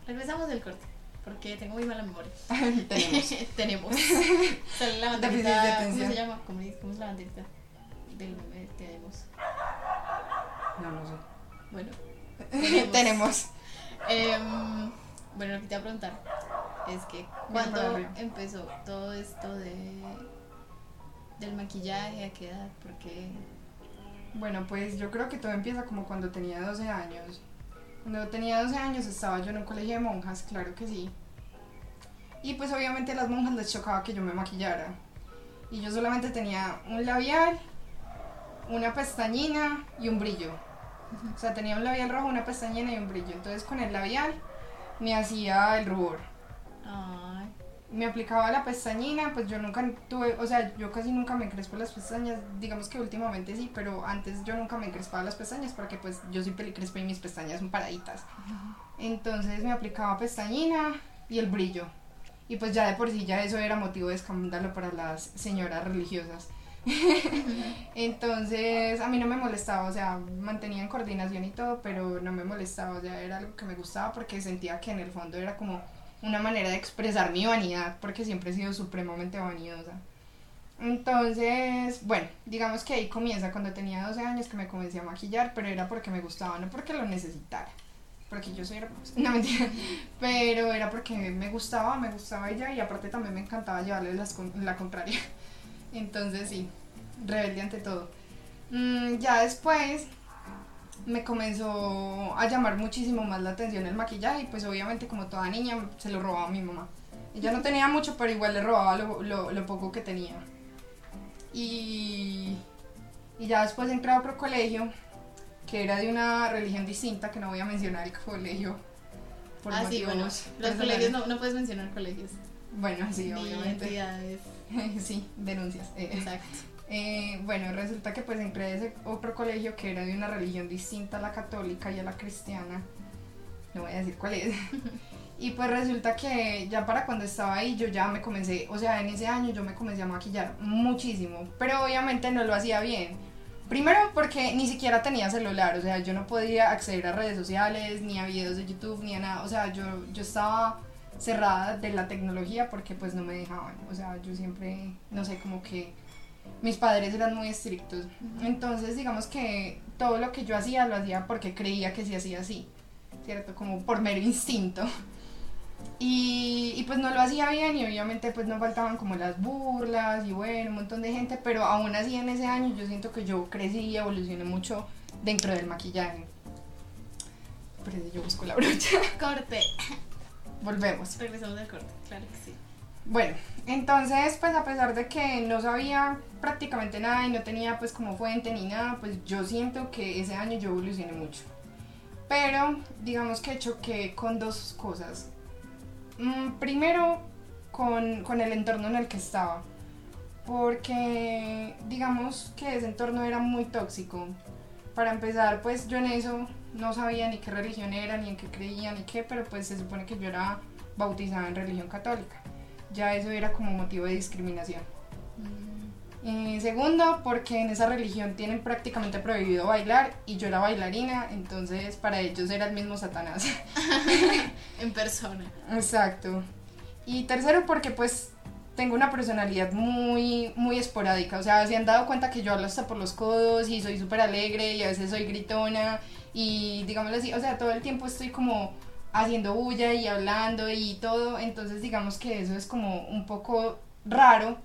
Regresamos del corte porque tengo muy mala memoria. (laughs) Tenemos. (laughs) Tenemos. (laughs) Sale la banderita. ¿Cómo se llama? ¿Cómo, es la banderita? Del meme tenemos. No, no sé. Bueno, Tenemos. Em, bueno, lo que te iba a preguntar es que cuando empezó todo esto de del maquillaje, a qué edad, porque Bueno, pues yo creo que todo empieza como cuando tenía 12 años. Cuando tenía 12 años estaba yo en un colegio de monjas, claro que sí. Y pues obviamente a las monjas les chocaba que yo me maquillara. Y yo solamente tenía un labial, una pestañina y un brillo. O sea, tenía un labial rojo, una pestañina y un brillo. Entonces con el labial me hacía el rubor. ay, me aplicaba la pestañina, pues yo nunca tuve, o sea, yo casi nunca me encrespo las pestañas, digamos que últimamente sí, pero antes yo nunca me encrespaba las pestañas porque pues yo soy pelicrespa y mis pestañas son paraditas. Entonces me aplicaba pestañina y el brillo. Y pues ya de por sí ya eso era motivo de escándalo para las señoras religiosas. (laughs) Entonces a mí no me molestaba, o sea, mantenían coordinación y todo, pero no me molestaba, o sea, era algo que me gustaba porque sentía que en el fondo era como una manera de expresar mi vanidad, porque siempre he sido supremamente vanidosa. Entonces, bueno, digamos que ahí comienza cuando tenía 12 años que me comencé a maquillar, pero era porque me gustaba, no porque lo necesitara. Porque yo soy. (laughs) No mentira. Pero era porque me gustaba, me gustaba ella y aparte también me encantaba llevarle la contraria. (laughs) Entonces sí, rebelde ante todo. Mm, ya después me comenzó a llamar muchísimo más la atención el maquillaje y pues obviamente como toda niña se lo robaba a mi mamá. Ella no tenía mucho, pero igual le robaba lo, lo- lo poco que tenía. Y, y ya después entré a otro colegio que era de una religión distinta, que no voy a mencionar el colegio. Por ah, sí, bueno, motivos los personales. colegios no, no puedes mencionar colegios, Bueno, sí, ni obviamente. entidades, (laughs) sí, denuncias. Eh, exacto. Eh, bueno, resulta que pues entré a ese otro colegio que era de una religión distinta a la católica y a la cristiana. No voy a decir cuál es. (laughs) Y pues resulta que ya para cuando estaba ahí yo ya me comencé, o sea, en ese año yo me comencé a maquillar muchísimo, pero obviamente no lo hacía bien. Primero porque ni siquiera tenía celular, o sea, yo no podía acceder a redes sociales, ni a videos de YouTube, ni a nada, o sea, yo, yo estaba cerrada de la tecnología porque pues no me dejaban, o sea, yo siempre, no sé, como que mis padres eran muy estrictos, entonces digamos que todo lo que yo hacía lo hacía porque creía que se hacía así, ¿cierto? Como por mero instinto. Y, y pues no lo hacía bien y obviamente pues no faltaban como las burlas y bueno, un montón de gente, pero aún así en ese año yo siento que yo crecí y evolucioné mucho dentro del maquillaje. Por eso yo busco la brocha. Corte, Volvemos. regresamos al corte, claro que sí. Bueno, entonces pues a pesar de que no sabía prácticamente nada y no tenía pues como fuente ni nada, pues yo siento que ese año yo evolucioné mucho. Pero digamos que choqué con dos cosas. Mm, primero con, con el entorno en el que estaba. Porque digamos que ese entorno era muy tóxico. Para empezar, pues yo en eso no sabía ni qué religión era, ni en qué creía, ni qué, pero pues se supone que yo era bautizada en religión católica. Ya eso era como motivo de discriminación. Eh, segundo, porque en esa religión tienen prácticamente prohibido bailar y yo era bailarina, entonces para ellos era el mismo Satanás. (laughs) En persona. Exacto. Y tercero, porque pues tengo una personalidad muy, muy esporádica. O sea, se han dado cuenta que yo hablo hasta por los codos y soy súper alegre y a veces soy gritona y digámoslo así, o sea, todo el tiempo estoy como haciendo bulla y hablando y todo. Entonces digamos que eso es como un poco raro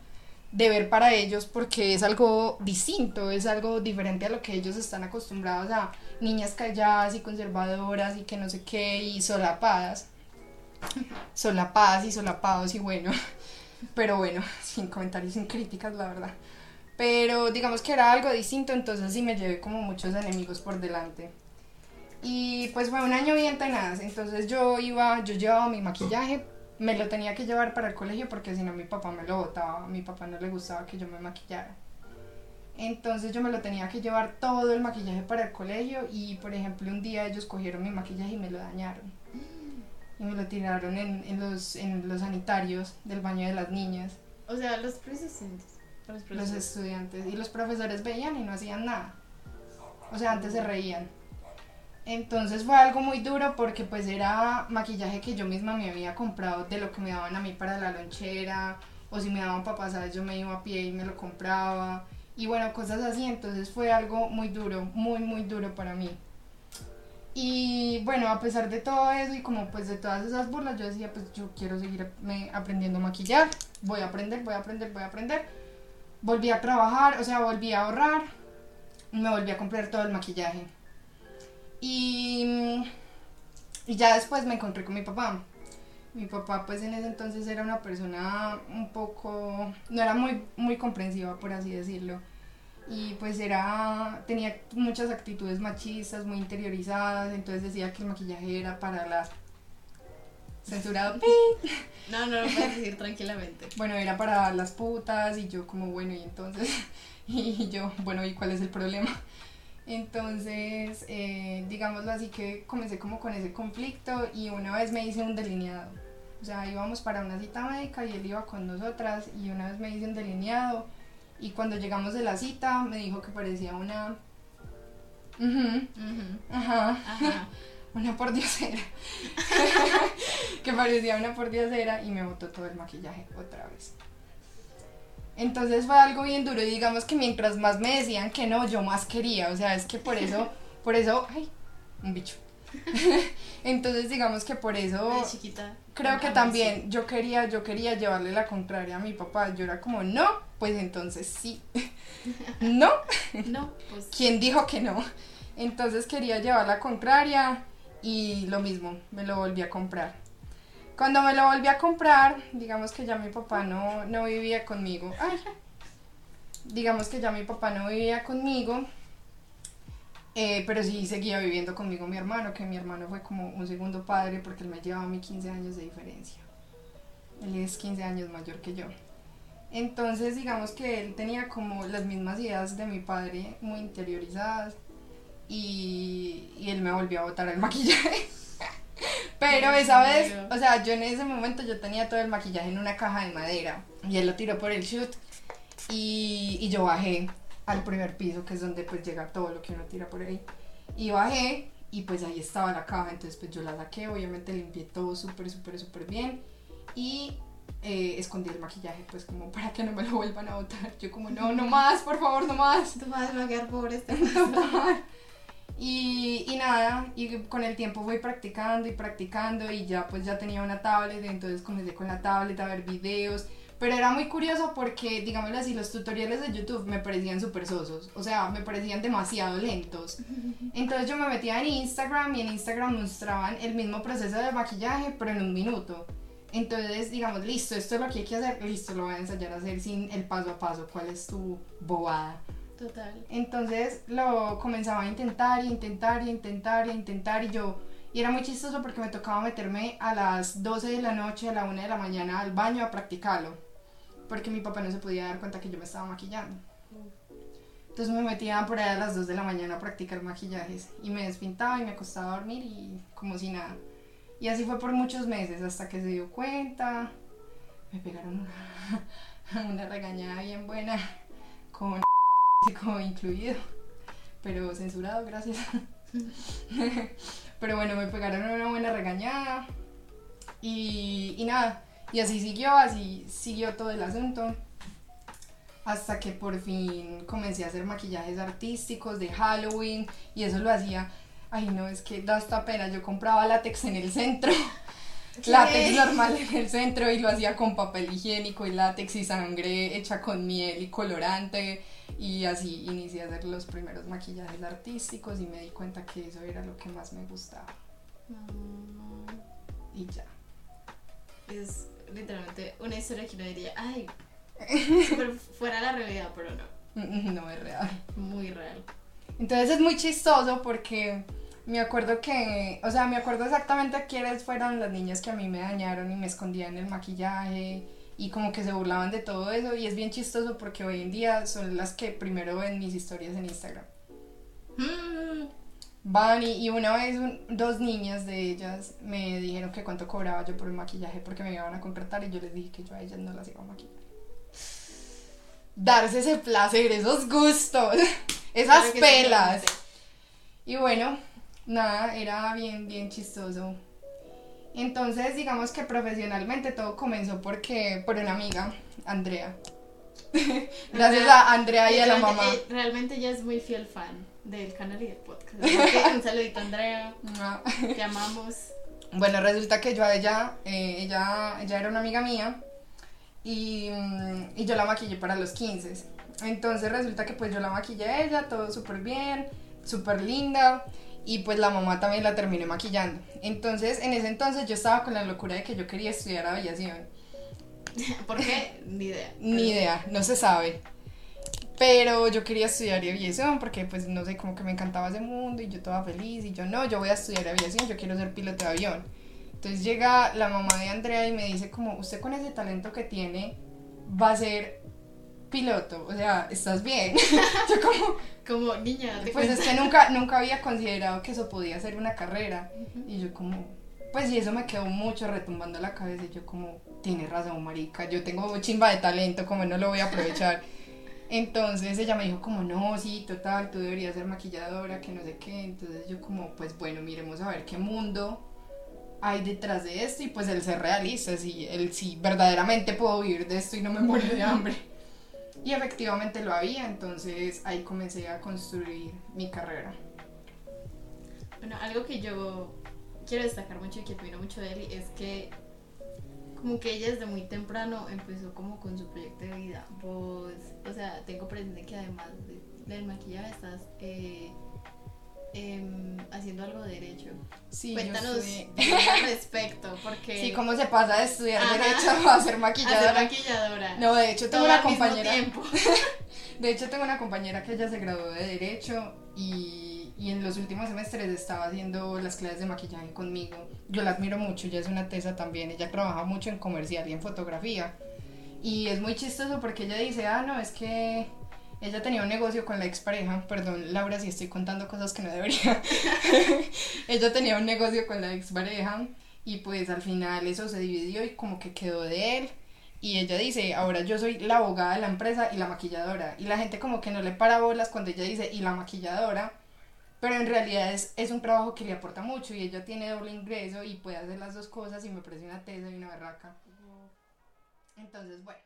de ver para ellos porque es algo distinto, es algo diferente a lo que ellos están acostumbrados a niñas calladas y conservadoras y que no sé qué y solapadas. (laughs) Solapadas y solapados y bueno, (laughs) pero bueno, (laughs) sin comentarios, sin críticas, la verdad. Pero digamos que era algo distinto, entonces sí me llevé como muchos enemigos por delante. Y pues fue un año bien tenaz, entonces yo iba, yo llevaba mi maquillaje, me lo tenía que llevar para el colegio porque si no mi papá me lo botaba, a mi papá no le gustaba que yo me maquillara. Entonces yo me lo tenía que llevar todo el maquillaje para el colegio y por ejemplo un día ellos cogieron mi maquillaje y me lo dañaron. Y me lo tiraron en, en los, en los sanitarios del baño de las niñas, O sea, los presidentes. Los los estudiantes. Y los profesores veían y no hacían nada. O sea, antes se reían. Entonces fue algo muy duro porque pues era maquillaje que yo misma me había comprado de lo que me daban a mí para la lonchera o si me daban papasadas yo me iba a pie y me lo compraba y bueno, cosas así, entonces fue algo muy duro, muy, muy duro para mí. Y bueno, a pesar de todo eso y como pues de todas esas burlas, yo decía, pues yo quiero seguir aprendiendo a maquillar, voy a aprender, voy a aprender, voy a aprender. Volví a trabajar, o sea, volví a ahorrar, me volví a comprar todo el maquillaje. Y, y ya después me encontré con mi papá. Mi papá pues en ese entonces era una persona un poco, no era muy, muy comprensiva por así decirlo. Y pues era tenía muchas actitudes machistas muy interiorizadas. Entonces decía que el maquillaje era para las censurado (laughs) no no lo puedes decir tranquilamente. Bueno era para las putas y yo como bueno y entonces (laughs) y yo bueno y cuál es el problema entonces eh, digámoslo así que comencé como con ese conflicto y una vez me hice un delineado o sea íbamos para una cita médica y él iba con nosotras y una vez me hice un delineado y cuando llegamos de la cita me dijo que parecía una... Ajá. (laughs) una pordiosera. (laughs) que parecía una pordiosera y me botó todo el maquillaje otra vez. Entonces fue algo bien duro y digamos que mientras más me decían que no, yo más quería. O sea, es que por eso, (laughs) por eso, ay, un bicho. (laughs) Entonces digamos que por eso chiquita, creo que también yo quería yo quería llevarle la contraria a mi papá. Yo era como, "No, pues entonces sí." (laughs) "No." No, pues ¿Quién dijo que no? Entonces quería llevar la contraria y lo mismo, me lo volví a comprar. Cuando me lo volví a comprar, digamos que ya mi papá no, no vivía conmigo. Digamos que ya mi papá no vivía conmigo eh, pero sí seguía viviendo conmigo mi hermano, que mi hermano fue como un segundo padre porque él me llevaba a mí 15 años de diferencia. Él es 15 años mayor que yo. Entonces digamos que él tenía como las mismas ideas de mi padre muy interiorizadas y él me volvió a botar el (laughs) maquillaje. Pero esa vez, o sea, yo en ese momento yo tenía todo el maquillaje en una caja de madera y él lo tiró por el shoot y, y yo bajé al primer piso, que es donde pues llega todo lo que uno tira por ahí. Y bajé y pues ahí estaba la caja, entonces pues yo la saqué, obviamente limpié todo súper, súper, súper bien y eh, escondí el maquillaje pues como para que no me lo vuelvan a botar. Yo como no, no más, por favor, no más. Tu madre va a quedar pobre este (laughs) y, y nada, y con el tiempo fui practicando y practicando y ya pues ya tenía una tablet, entonces comencé con la tablet a ver videos pero era muy curioso porque, digámoslo así, los tutoriales de YouTube me parecían súper sosos. O sea, me parecían demasiado lentos. Entonces yo me metía en Instagram y en Instagram mostraban el mismo proceso de maquillaje, pero en un minuto. Entonces, digamos, listo, esto es lo que hay que hacer, listo, lo voy a ensayar a hacer sin el paso a paso. ¿Cuál es tu bobada? Total. Entonces lo comenzaba a intentar y intentar y intentar y intentar y yo... Y era muy chistoso porque me tocaba meterme a las 12 de la noche, a la 1 de la mañana al baño a practicarlo porque mi papá no se podía dar cuenta que yo me estaba maquillando. Entonces me metía por ahí a las 2 de la mañana a practicar maquillajes y me despintaba y me acostaba a dormir y como si nada. Y así fue por muchos meses hasta que se dio cuenta. Me pegaron una, (laughs) una regañada bien buena (laughs) incluido, pero censurado, gracias. pero bueno, me pegaron una buena regañada y, y nada, y así siguió, así siguió todo el asunto. Hasta que por fin comencé a hacer maquillajes artísticos de Halloween y eso lo hacía. Ay, no, es que da hasta pena. Yo compraba látex en el centro. Látex normal en el centro y lo hacía con papel higiénico y látex y sangre hecha con miel y colorante. Y así inicié a hacer los primeros maquillajes artísticos y me di cuenta que eso era lo que más me gustaba. Y ya. Es literalmente una historia que uno diría, ay, (laughs) super fuera la realidad, pero no. No es real. Muy real. Entonces es muy chistoso porque me acuerdo que, o sea, me acuerdo exactamente quiénes fueron las niñas que a mí me dañaron y me escondían el maquillaje y como que se burlaban de todo eso y es bien chistoso porque hoy en día son las que primero ven mis historias en Instagram. Mm van y, una vez dos niñas de ellas me dijeron que cuánto cobraba yo por el maquillaje porque me iban a contratar y yo les dije que yo a ellas no las iba a maquillar. Darse ese placer, esos gustos, (laughs) esas pelas. Y bueno, nada, era bien, bien chistoso. Entonces, digamos que profesionalmente todo comenzó porque por una amiga, Andrea. (laughs) Gracias a Andrea y a la mamá. Realmente ella es muy fiel fan del canal y del podcast. un saludito, Andrea. Te amamos. Bueno, resulta que yo a ella, eh, ella, ella era una amiga mía y, mm, y, yo la maquillé para los 15. Entonces resulta que pues yo la maquillé a ella, todo súper bien, súper linda y pues la mamá también la terminé maquillando. Entonces en ese entonces yo estaba con la locura de que yo quería estudiar aviación. (laughs) ¿Por qué? Ni idea. Ni idea, no se sabe. Pero yo quería estudiar aviación porque pues no sé, como que me encantaba ese mundo y yo toda feliz y yo no, yo voy a estudiar aviación, yo quiero ser piloto de avión. Entonces llega la mamá de Andrea y me dice como, usted con ese talento que tiene va a ser piloto, o sea, estás bien. (laughs) yo como, como niña. pues es que nunca, nunca había considerado que eso podía ser una carrera. Y yo como, pues y eso me quedó mucho retumbando la cabeza y yo como, tiene razón, marica, yo tengo chimba de talento, como no lo voy a aprovechar. (laughs) Entonces ella me dijo como, no, sí, total, tú deberías ser maquilladora, que no sé qué. Entonces yo como, pues bueno, miremos a ver qué mundo hay detrás de esto y pues él se realiza, si él sí verdaderamente puedo vivir de esto y no me muero de hambre. (laughs) Y efectivamente lo había, entonces ahí comencé a construir mi carrera. Bueno, algo que yo quiero destacar mucho y que admiro mucho de él es que como que ella desde muy temprano empezó como con su proyecto de vida. Vos, o sea, tengo presente que además del maquillaje estás eh, em, haciendo algo de derecho. Sí, Cuéntanos (laughs) al respecto, porque... Sí, cómo se pasa de estudiar derecho a ser maquilladora. A ser maquilladora. No, de hecho tengo una compañera... (laughs) de hecho tengo una compañera que ella se graduó de derecho y y en los últimos semestres estaba haciendo las clases de maquillaje conmigo. Yo la admiro mucho, ella es una tesa también, ella trabaja mucho en comercial y en fotografía. Y es muy chistoso porque ella dice, ah, no, es que ella tenía un negocio con la expareja, perdón Laura si estoy contando cosas que no debería. (laughs) ella tenía un negocio con la expareja y pues al final eso se dividió y como que quedó de él. Y ella dice, ahora yo soy la abogada de la empresa y la maquilladora. Y la gente como que no le para bolas cuando ella dice, y la maquilladora pero en realidad es, es un trabajo que le aporta mucho y ella tiene doble ingreso y puede hacer las dos cosas y me parece una tesa y una barraca. Entonces, bueno,